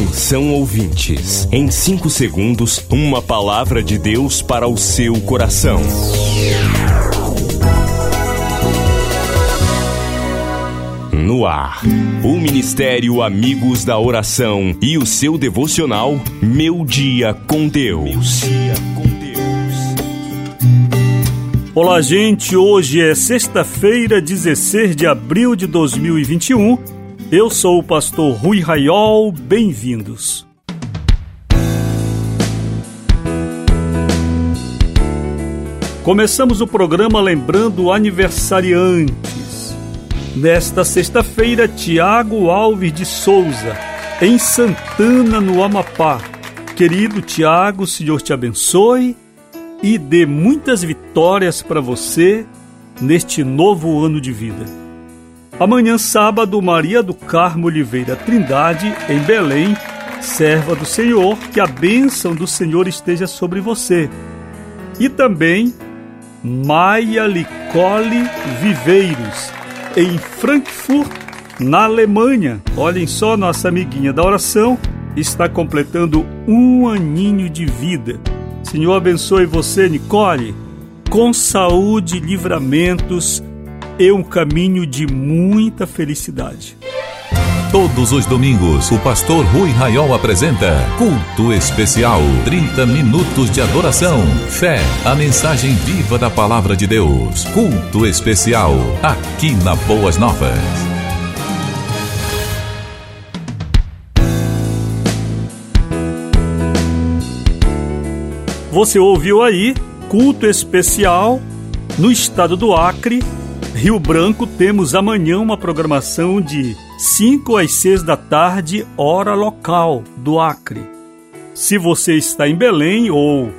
Atenção ouvintes, em 5 segundos, uma palavra de Deus para o seu coração. No ar, o Ministério Amigos da Oração e o seu devocional Meu Dia com Deus. Olá, gente. Hoje é sexta-feira, 16 de abril de 2021. Eu sou o pastor Rui Raiol. Bem-vindos. Começamos o programa lembrando aniversariantes. Nesta sexta-feira, Tiago Alves de Souza, em Santana, no Amapá. Querido Tiago, Senhor te abençoe e dê muitas vitórias para você neste novo ano de vida. Amanhã, sábado, Maria do Carmo Oliveira Trindade, em Belém, serva do Senhor, que a bênção do Senhor esteja sobre você. E também Maia Licole Viveiros, em Frankfurt, na Alemanha. Olhem só, nossa amiguinha da oração está completando um aninho de vida. Senhor abençoe você, Nicole, com saúde livramentos e um caminho de muita felicidade. Todos os domingos, o pastor Rui Raiol apresenta Culto Especial. 30 minutos de adoração, fé, a mensagem viva da palavra de Deus. Culto Especial, aqui na Boas Novas. Você ouviu aí culto especial no estado do Acre, Rio Branco. Temos amanhã uma programação de 5 às 6 da tarde, hora local do Acre. Se você está em Belém ou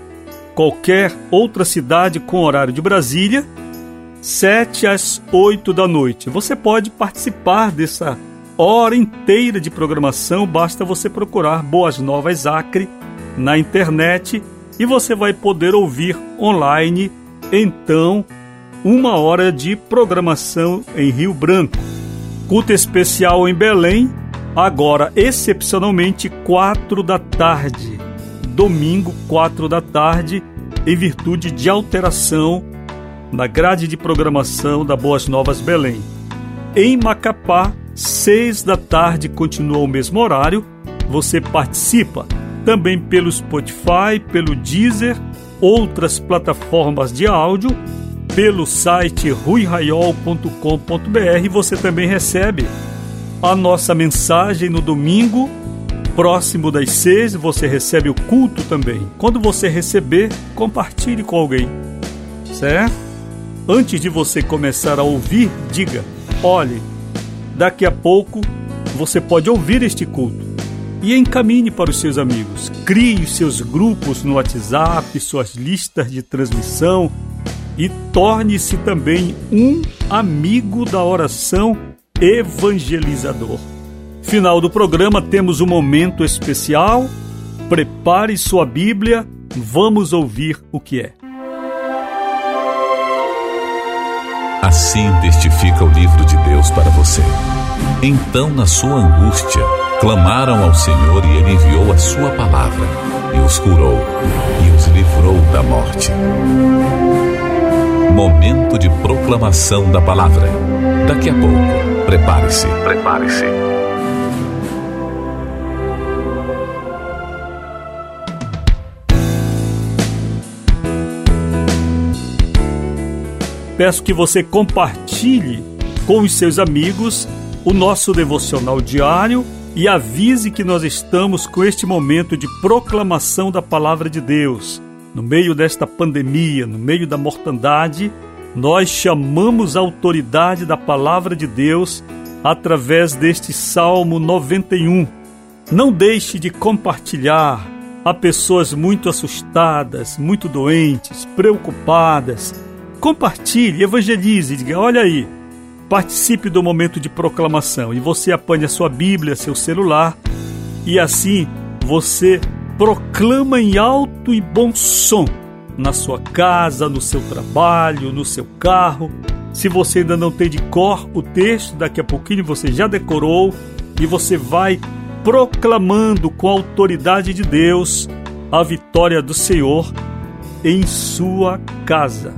qualquer outra cidade com horário de Brasília, 7 às 8 da noite. Você pode participar dessa hora inteira de programação, basta você procurar Boas Novas Acre na internet e você vai poder ouvir online, então, uma hora de programação em Rio Branco. Culto especial em Belém, agora excepcionalmente quatro da tarde. Domingo, quatro da tarde, em virtude de alteração na grade de programação da Boas Novas Belém. Em Macapá, seis da tarde, continua o mesmo horário. Você participa também pelo Spotify, pelo Deezer, outras plataformas de áudio, pelo site ruiraiol.com.br. Você também recebe a nossa mensagem no domingo, próximo das seis, você recebe o culto também. Quando você receber, compartilhe com alguém, certo? Antes de você começar a ouvir, diga: olhe, daqui a pouco você pode ouvir este culto e encaminhe para os seus amigos. Crie os seus grupos no WhatsApp, suas listas de transmissão e torne-se também um amigo da oração evangelizador. Final do programa temos um momento especial. Prepare sua Bíblia, vamos ouvir o que é. Assim testifica o livro de Deus para você. Então, na sua angústia, clamaram ao Senhor e ele enviou a sua palavra e os curou e os livrou da morte. Momento de proclamação da palavra. Daqui a pouco, prepare-se, prepare-se. Peço que você compartilhe com os seus amigos o nosso devocional diário e avise que nós estamos com este momento de proclamação da palavra de Deus. No meio desta pandemia, no meio da mortandade, nós chamamos a autoridade da palavra de Deus através deste Salmo 91. Não deixe de compartilhar a pessoas muito assustadas, muito doentes, preocupadas. Compartilhe, evangelize, diga: olha aí, participe do momento de proclamação e você apanha sua Bíblia, seu celular e assim você proclama em alto e bom som na sua casa, no seu trabalho, no seu carro. Se você ainda não tem de cor o texto, daqui a pouquinho você já decorou e você vai proclamando com a autoridade de Deus a vitória do Senhor em sua casa.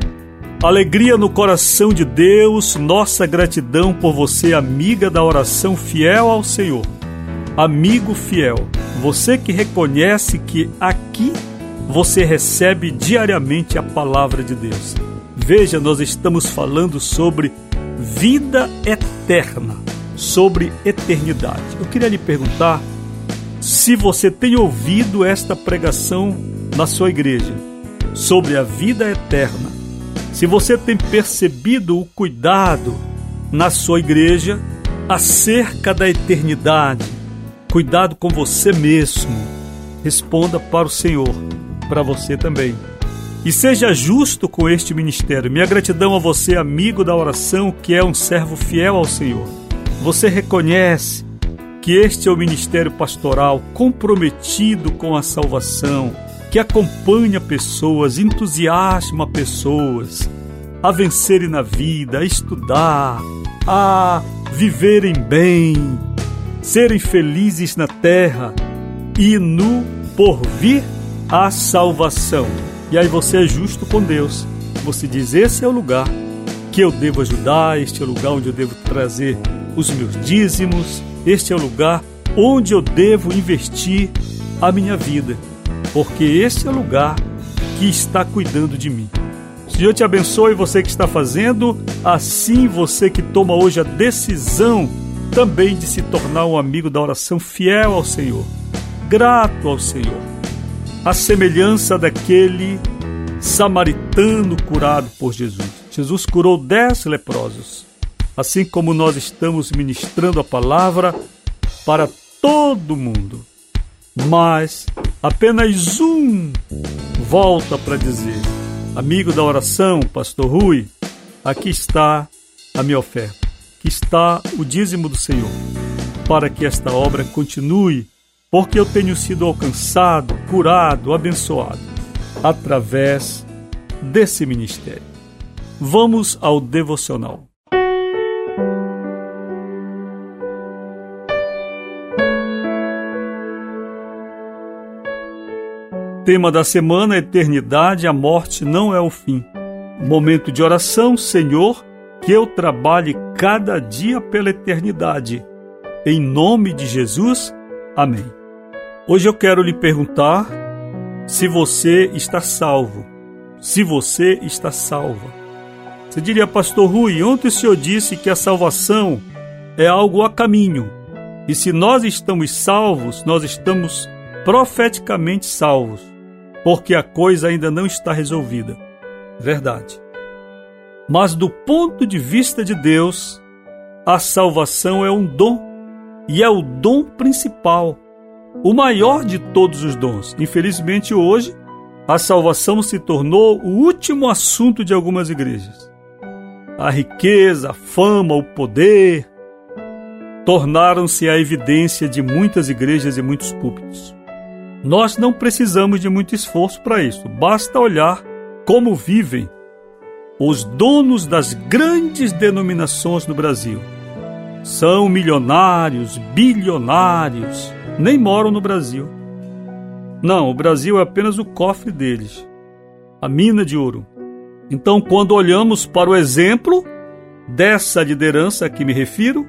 Alegria no coração de Deus, nossa gratidão por você, amiga da oração fiel ao Senhor. Amigo fiel, você que reconhece que aqui você recebe diariamente a palavra de Deus. Veja, nós estamos falando sobre vida eterna, sobre eternidade. Eu queria lhe perguntar se você tem ouvido esta pregação na sua igreja sobre a vida eterna. Se você tem percebido o cuidado na sua igreja acerca da eternidade, cuidado com você mesmo, responda para o Senhor, para você também. E seja justo com este ministério. Minha gratidão a você, amigo da oração, que é um servo fiel ao Senhor. Você reconhece que este é o ministério pastoral comprometido com a salvação, que acompanha pessoas, entusiasma pessoas a vencerem na vida, a estudar, a viverem bem, serem felizes na terra e no porvir a salvação. E aí você é justo com Deus. Você diz: esse é o lugar que eu devo ajudar, este é o lugar onde eu devo trazer os meus dízimos, este é o lugar onde eu devo investir a minha vida porque esse é o lugar que está cuidando de mim. Senhor te abençoe você que está fazendo, assim você que toma hoje a decisão também de se tornar um amigo da oração fiel ao Senhor, grato ao Senhor, a semelhança daquele samaritano curado por Jesus. Jesus curou dez leprosos, assim como nós estamos ministrando a palavra para todo mundo. Mas apenas um volta para dizer: Amigo da oração, Pastor Rui, aqui está a minha oferta, aqui está o dízimo do Senhor, para que esta obra continue, porque eu tenho sido alcançado, curado, abençoado através desse ministério. Vamos ao devocional. Tema da semana: Eternidade, a morte não é o fim. Momento de oração: Senhor, que eu trabalhe cada dia pela eternidade. Em nome de Jesus, amém. Hoje eu quero lhe perguntar se você está salvo. Se você está salva. Você diria, Pastor Rui, ontem o senhor disse que a salvação é algo a caminho. E se nós estamos salvos, nós estamos profeticamente salvos porque a coisa ainda não está resolvida. Verdade. Mas do ponto de vista de Deus, a salvação é um dom, e é o dom principal, o maior de todos os dons. Infelizmente, hoje, a salvação se tornou o último assunto de algumas igrejas. A riqueza, a fama, o poder tornaram-se a evidência de muitas igrejas e muitos púlpitos. Nós não precisamos de muito esforço para isso, basta olhar como vivem os donos das grandes denominações no Brasil. São milionários, bilionários, nem moram no Brasil. Não, o Brasil é apenas o cofre deles, a mina de ouro. Então, quando olhamos para o exemplo dessa liderança a que me refiro,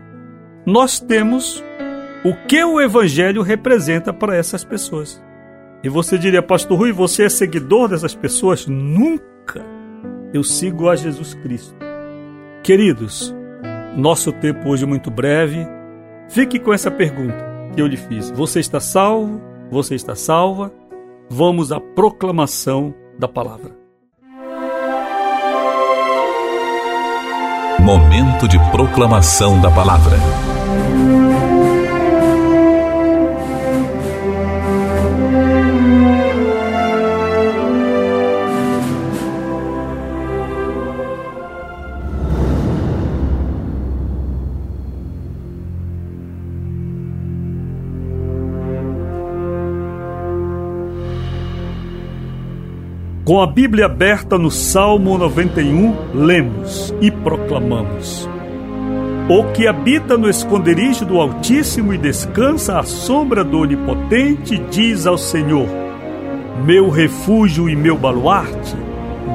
nós temos o que o Evangelho representa para essas pessoas. E você diria, Pastor Rui, você é seguidor dessas pessoas? Nunca! Eu sigo a Jesus Cristo. Queridos, nosso tempo hoje é muito breve. Fique com essa pergunta que eu lhe fiz. Você está salvo? Você está salva? Vamos à proclamação da palavra. Momento de proclamação da palavra. Com a Bíblia aberta no Salmo 91, lemos e proclamamos: O que habita no esconderijo do Altíssimo e descansa à sombra do Onipotente, diz ao Senhor: Meu refúgio e meu baluarte,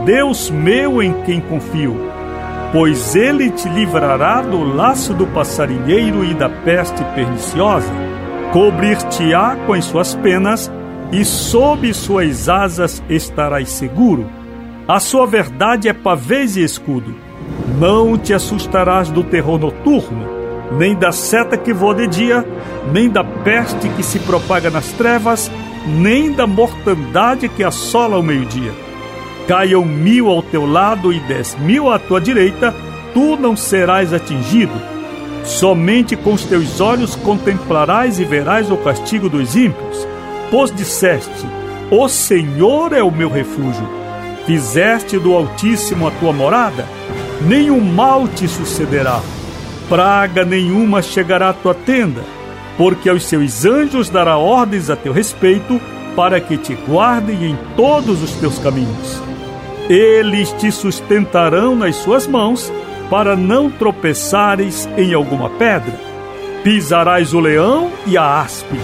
Deus meu em quem confio. Pois ele te livrará do laço do passarinheiro e da peste perniciosa, cobrir-te-á com as suas penas, e sob suas asas estarás seguro. A sua verdade é pavês e escudo não te assustarás do terror noturno, nem da seta que voa de dia, nem da peste que se propaga nas trevas, nem da mortandade que assola ao meio-dia. Caiam mil ao teu lado e dez mil à tua direita, tu não serás atingido. Somente com os teus olhos contemplarás e verás o castigo dos ímpios, pois disseste: O Senhor é o meu refúgio. Fizeste do Altíssimo a tua morada nenhum mal te sucederá, praga nenhuma chegará à tua tenda, porque aos seus anjos dará ordens a teu respeito, para que te guardem em todos os teus caminhos. Eles te sustentarão nas suas mãos, para não tropeçares em alguma pedra. Pisarás o leão e a áspide,